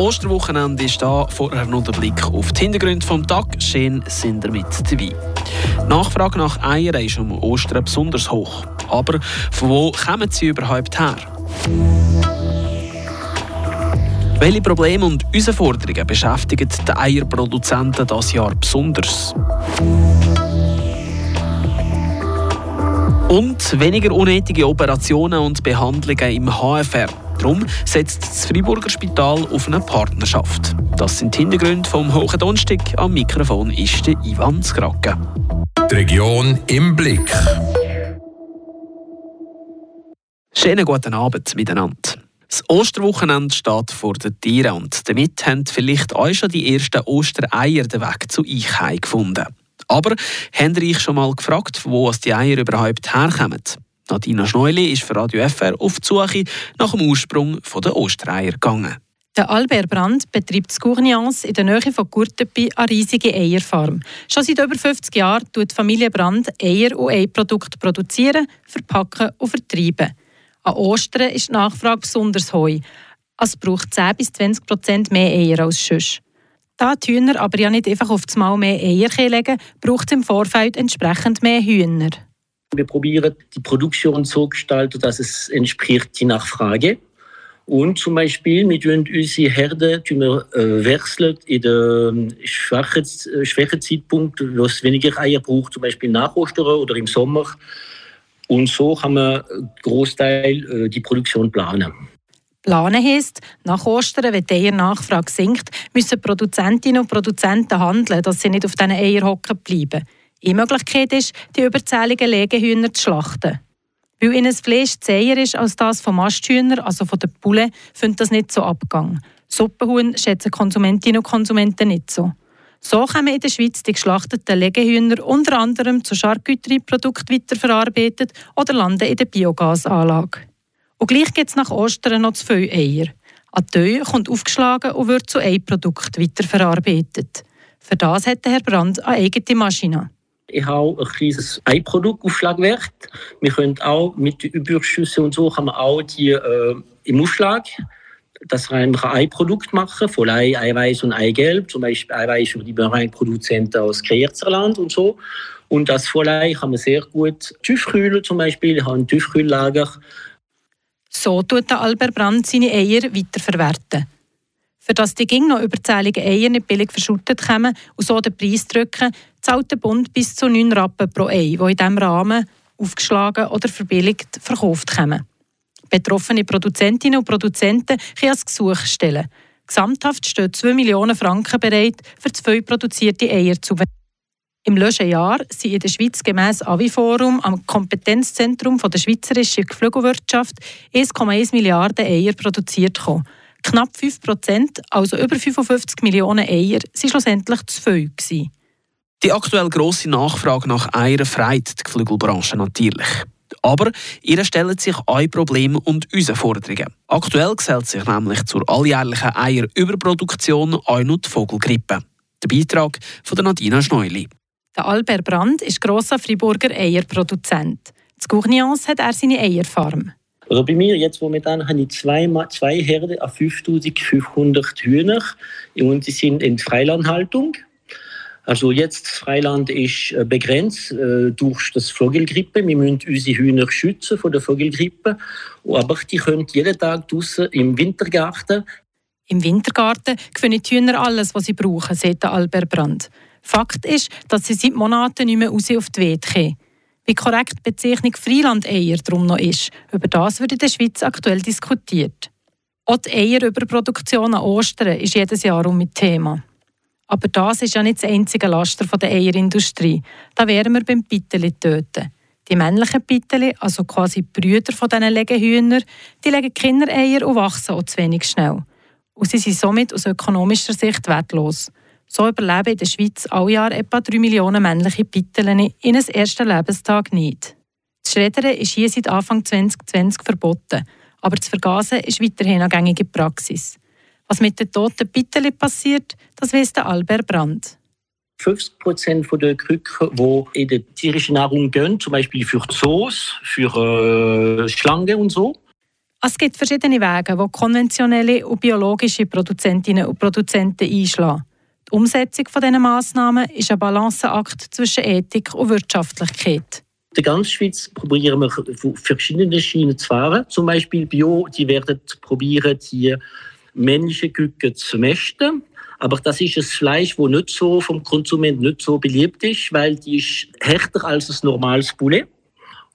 Osterwochenende ist da. Vorher noch der Blick auf die Hintergründe vom Tag. Schön sind ihr mit dabei. Die Nachfrage nach Eiern ist um Ostern besonders hoch. Aber von wo kommen sie überhaupt her? Welche Probleme und Herausforderungen beschäftigen die Eierproduzenten dieses Jahr besonders? Und weniger unnötige Operationen und Behandlungen im HFR. Darum setzt das Freiburger Spital auf eine Partnerschaft. Das sind die Hintergründe vom Hohen Donnerstag. Am Mikrofon ist der Ivan Skrake. Die Region im Blick. Schönen guten Abend miteinander. Das Osterwochenende steht vor den Tieren und damit haben vielleicht euch schon die ersten Ostereier den Weg zu euch gefunden. Aber habt ihr euch schon mal gefragt, wo die Eier überhaupt herkommen? Nadina Schneuli ist für Radio FR auf die Suche nach dem Ursprung der Ostereier gegangen. Der Albert Brandt betreibt Scournians in der Nähe von Courtepy eine riesige Eierfarm. Schon seit über 50 Jahren tut die Familie Brandt Eier und Eiprodukte produzieren, verpacken und vertreiben. An Ostern ist die Nachfrage besonders hoch. Es braucht 10 bis 20 Prozent mehr Eier als sonst. Da die Hühner aber ja nicht einfach auf das Mal mehr Eier legen braucht es im Vorfeld entsprechend mehr Hühner. Wir probieren die Produktion so gestalten, dass es entspricht die Nachfrage. Und zum Beispiel, wir tun unsere Herde wir, äh, wechseln in den schwachen, äh, schwachen Zeitpunkt, wo es weniger Eier braucht, zum Beispiel nach Ostern oder im Sommer. Und so kann man Großteil äh, die Produktion planen. Planen heisst, nach Ostern, wenn die Eiernachfrage sinkt, müssen Produzentinnen und Produzenten handeln, dass sie nicht auf diesen Eier hocken bleiben. Eine Möglichkeit ist, die überzähligen Legehühner zu schlachten. Weil ihnen das Fleisch zäher ist als das von Masthühnern, also von den Bullen, findet das nicht so Abgang. Suppenhuhn schätzen Konsumentinnen und Konsumenten nicht so. So kommen in der Schweiz die geschlachteten Legehühner unter anderem zu Charcuterie-Produkten weiterverarbeitet oder landen in der Biogasanlage. Und gleich gibt es nach Ostern noch zu viele Eier. Ein Teil kommt aufgeschlagen und wird zu Eiprodukten weiterverarbeitet. Für das hat Herr Brand eine eigene Maschine. Ich habe ein kleines Eiproduktaufschlagwerk. Wir können auch mit den Überschüssen und so kann man auch die äh, im Aufschlag das rein ein Produkt machen, von Ei, Eiweiß und Eigelb, zum Beispiel Eiweiß über die Produzenten aus Kreerzerland und so. Und das Vollei kann man sehr gut tiefkühlen zum Beispiel. Ich habe ein Tiefkühllager so tut der Albert Brandt seine Eier weiterverwerten. Für das die ging noch überzählige Eier nicht billig verschüttet kommen und so den Preis drücken, zahlt der Bund bis zu 9 Rappen pro Ei, die in diesem Rahmen aufgeschlagen oder verbilligt verkauft kommen. Betroffene Produzentinnen und Produzenten können ein Gesuch stellen. Gesamthaft stehen 2 Millionen Franken bereit, für zwei produzierte Eier zu im letzten Jahr sind in der Schweiz gemäss Aviforum am Kompetenzzentrum der schweizerischen Geflügelwirtschaft 1,1 Milliarden Eier produziert worden. Knapp 5 Prozent, also über 55 Millionen Eier, waren schlussendlich zu viel. Gewesen. Die aktuell grosse Nachfrage nach Eiern freut die Geflügelbranche natürlich. Aber ihr stellen sich auch Probleme und Herausforderungen. Aktuell gesellt sich nämlich zur alljährlichen Eierüberproduktion auch noch die Vogelgrippe. Der Beitrag von Nadina Schneuli. Der Albert Brand ist grosser Freiburger Eierproduzent. In Gournians hat er seine Eierfarm. Also bei mir jetzt momentan habe ich zwei, zwei Herde auf 5500 Hühner und die sind in Freilandhaltung. Also jetzt Freiland ist äh, begrenzt äh, durch das Vogelgrippe. Wir müssen unsere Hühner schützen vor der Vogelgrippe. Aber die können jeden Tag draußen im Wintergarten. Im Wintergarten gewinnen die Hühner alles, was sie brauchen, sagt Albert Brand. Fakt ist, dass sie seit Monaten nicht mehr raus auf die Welt kommen. Wie korrekt die Bezeichnung Freilandeier darum noch ist, über das wird in der Schweiz aktuell diskutiert. Auch die Eierüberproduktion an Ostern ist jedes Jahr um mit Thema. Aber das ist ja nicht das einzige Laster der Eierindustrie. Da wären wir beim Pitteli töten. Die männlichen Pitteli, also quasi die Brüder von diesen Legehühnern, die legen Kindereier und wachsen auch zu wenig schnell. Und sie sind somit aus ökonomischer Sicht wertlos. So überleben in der Schweiz alle Jahr etwa 3 Millionen männliche Pittelen in ihren ersten Lebenstag nicht. Das Schreddern ist hier seit Anfang 2020 verboten, aber das Vergasen ist weiterhin eine gängige Praxis. Was mit den toten Pitteli passiert, das weiss der Albert Brandt. 50 Prozent der Krücken, die in die tierische Nahrung gehen, zum Beispiel für Zoos, für äh, Schlangen und so, Es gibt verschiedene Wege, wo konventionelle und biologische Produzentinnen und Produzenten einschlagen. Die Umsetzung dieser Massnahmen ist ein Balanceakt zwischen Ethik und Wirtschaftlichkeit. In der ganzen Schweiz probieren wir verschiedene Schienen zu fahren. Zum Beispiel Bio, die werden probieren, die Küken zu mästen. Aber das ist ein Fleisch, das nicht so vom Konsument nicht so beliebt ist, weil die ist härter als ein normales Poulet.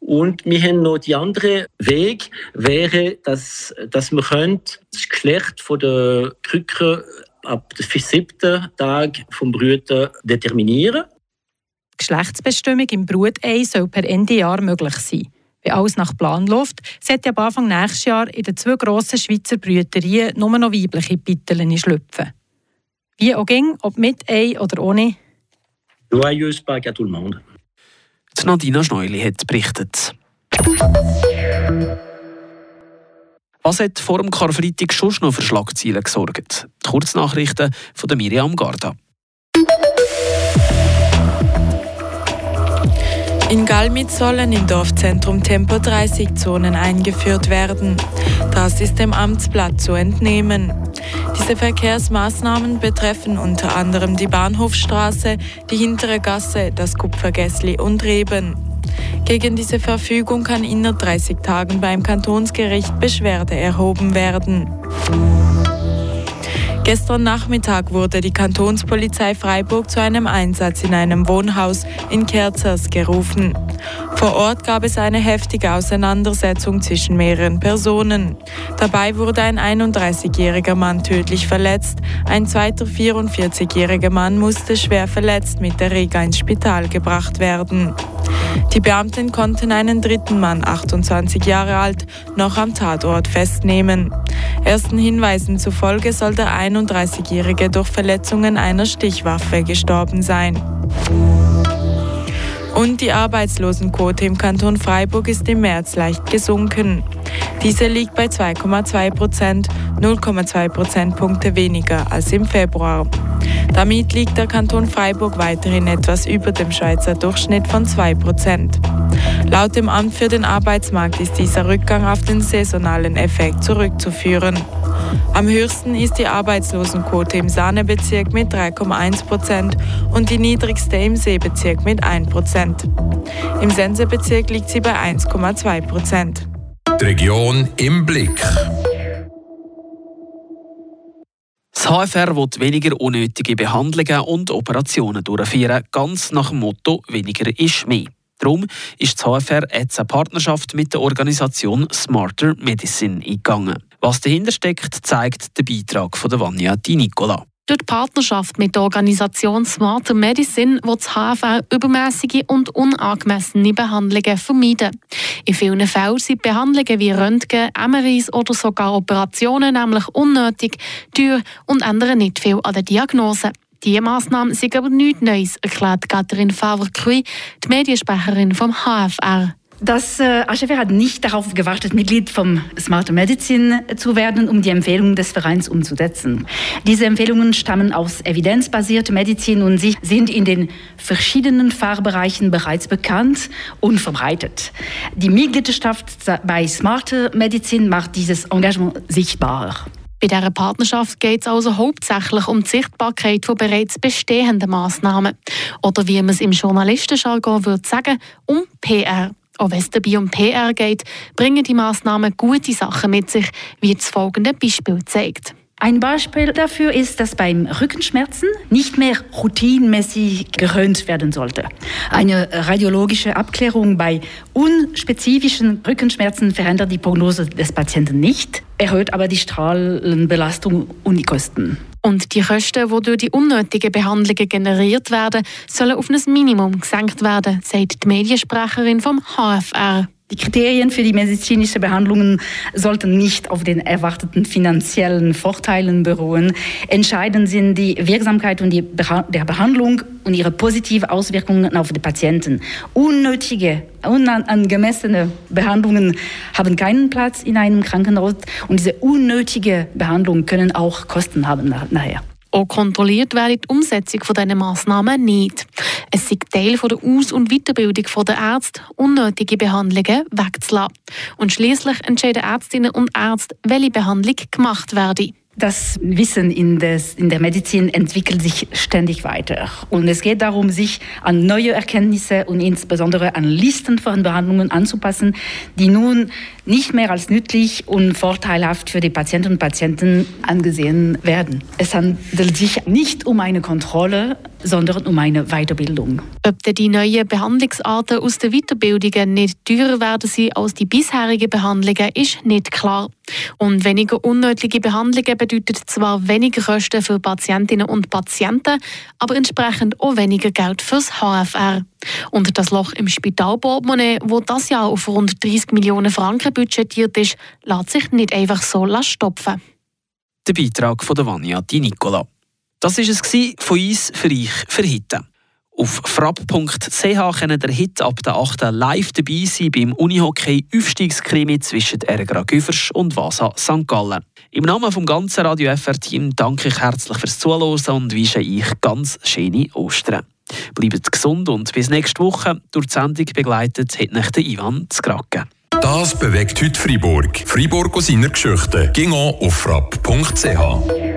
Und wir haben noch die andere Weg, wäre, dass, dass wir das Geschlecht von der Krücke ab dem siebten Tag vom Brüten determinieren. Die Geschlechtsbestimmung im Brutei soll per Ende Jahr möglich sein. Wenn alles nach Plan läuft, sollte ab Anfang nächstes Jahr in den zwei grossen Schweizer Brüterien nur noch weibliche Bitteln schlüpfen. Wie auch ging, ob mit Ei oder ohne. Joyeuse Pâques à tout le monde. Die Nadina Schneuli hat berichtet. Was hat vor dem Karfreitag schon noch für Schlagzeilen gesorgt? Die Kurznachrichten von Miriam Garda. In Galmitz sollen im Dorfzentrum Tempo 30 Zonen eingeführt werden. Das ist dem Amtsblatt zu entnehmen. Diese Verkehrsmaßnahmen betreffen unter anderem die Bahnhofstraße, die hintere Gasse, das Kupfergässli und Reben. Gegen diese Verfügung kann innerhalb 30 Tagen beim Kantonsgericht Beschwerde erhoben werden. Gestern Nachmittag wurde die Kantonspolizei Freiburg zu einem Einsatz in einem Wohnhaus in Kerzers gerufen. Vor Ort gab es eine heftige Auseinandersetzung zwischen mehreren Personen. Dabei wurde ein 31-jähriger Mann tödlich verletzt, ein zweiter 44-jähriger Mann musste schwer verletzt mit der Rega ins Spital gebracht werden. Die Beamten konnten einen dritten Mann, 28 Jahre alt, noch am Tatort festnehmen. Ersten Hinweisen zufolge soll der 31-Jährige durch Verletzungen einer Stichwaffe gestorben sein. Und die Arbeitslosenquote im Kanton Freiburg ist im März leicht gesunken. Diese liegt bei 2,2 Prozent, 0,2 Prozentpunkte weniger als im Februar. Damit liegt der Kanton Freiburg weiterhin etwas über dem Schweizer Durchschnitt von 2 Prozent. Laut dem Amt für den Arbeitsmarkt ist dieser Rückgang auf den saisonalen Effekt zurückzuführen. Am höchsten ist die Arbeitslosenquote im Sahnebezirk mit 3,1 Prozent und die niedrigste im Seebezirk mit 1 Prozent. Im Sensebezirk liegt sie bei 1,2 Prozent. Die Region im Blick. Das HFR will weniger unnötige Behandlungen und Operationen durchführen, ganz nach dem Motto «Weniger ist mehr». Darum ist das HFR jetzt eine Partnerschaft mit der Organisation Smarter Medicine eingegangen. Was dahinter steckt, zeigt der Beitrag von der Vanya Di Nicola. Durch die Partnerschaft mit der Organisation Smarter Medicine wird das HFR übermäßige und unangemessene Behandlungen vermeiden. In vielen Fällen sind Behandlungen wie Röntgen, MRIs oder sogar Operationen nämlich unnötig, teuer und ändern nicht viel an der Diagnose. Diese Massnahmen sind aber nichts Neues, erklärt Katrin Favre-Cruy, die Mediensprecherin vom HFR. Das äh, HFR hat nicht darauf gewartet, Mitglied vom Smart Medicine zu werden, um die Empfehlungen des Vereins umzusetzen. Diese Empfehlungen stammen aus evidenzbasierter Medizin und sie sind in den verschiedenen Fachbereichen bereits bekannt und verbreitet. Die Mitgliedschaft bei Smart Medicine macht dieses Engagement sichtbar. Bei dieser Partnerschaft geht es also hauptsächlich um die Sichtbarkeit von bereits bestehenden Massnahmen. Oder wie man es im Journalistenjargon würde sagen, um PR. Auch wenn es dabei um PR geht, bringen die Massnahmen gute Sachen mit sich, wie das folgende Beispiel zeigt. Ein Beispiel dafür ist, dass beim Rückenschmerzen nicht mehr routinmäßig gerönt werden sollte. Eine radiologische Abklärung bei unspezifischen Rückenschmerzen verändert die Prognose des Patienten nicht, erhöht aber die Strahlenbelastung und die Kosten. Und die Kosten, die durch die unnötigen Behandlungen generiert werden, sollen auf ein Minimum gesenkt werden, sagt die Mediensprecherin vom HFR. Die Kriterien für die medizinische Behandlungen sollten nicht auf den erwarteten finanziellen Vorteilen beruhen. Entscheidend sind die Wirksamkeit und die der Behandlung und ihre positive Auswirkungen auf die Patienten. Unnötige, unangemessene Behandlungen haben keinen Platz in einem Krankenhaus und diese unnötige Behandlungen können auch Kosten haben nachher. Auch kontrolliert werde die Umsetzung dieser Massnahmen nicht. Es ist Teil der Aus- und Weiterbildung der Ärzte, unnötige Behandlungen wegzulassen. Und schließlich entscheiden Ärztinnen und Ärzte, welche Behandlung gemacht werde. Das Wissen in, des, in, der Medizin entwickelt sich ständig weiter. Und es geht darum, sich an neue Erkenntnisse und insbesondere an Listen von Behandlungen anzupassen, die nun nicht mehr als nützlich und vorteilhaft für die Patienten und Patienten angesehen werden. Es handelt sich nicht um eine Kontrolle, sondern um eine Weiterbildung. Ob die neuen Behandlungsarten aus den Weiterbildungen nicht teurer werden sie als die bisherigen Behandlungen, ist nicht klar. Und weniger unnötige Behandlungen bedeutet zwar weniger Kosten für Patientinnen und Patienten, aber entsprechend auch weniger Geld fürs HFR. Und das Loch im Spitalportemonnaie, wo das Jahr auf rund 30 Millionen Franken budgetiert ist, lässt sich nicht einfach so stopfen. Der Beitrag von der Vania Di Nicola. Das war es von uns für euch für heute. Auf frapp.ch können der Hit ab der 8. live dabei sein beim Unihockey Aufstiegskrimi zwischen Ergra Güfers und Vasa St. Gallen. Im Namen vom ganzen Radio FR-Team danke ich herzlich fürs Zuhören und wünsche euch ganz schöne Ostern. Bleibt gesund und bis nächste Woche. Durch die Sendung begleitet hat nicht der Ivan Zgracke. Das bewegt heute Freiburg. Freiburg aus seiner Geschichte. Ging auf frapp.ch.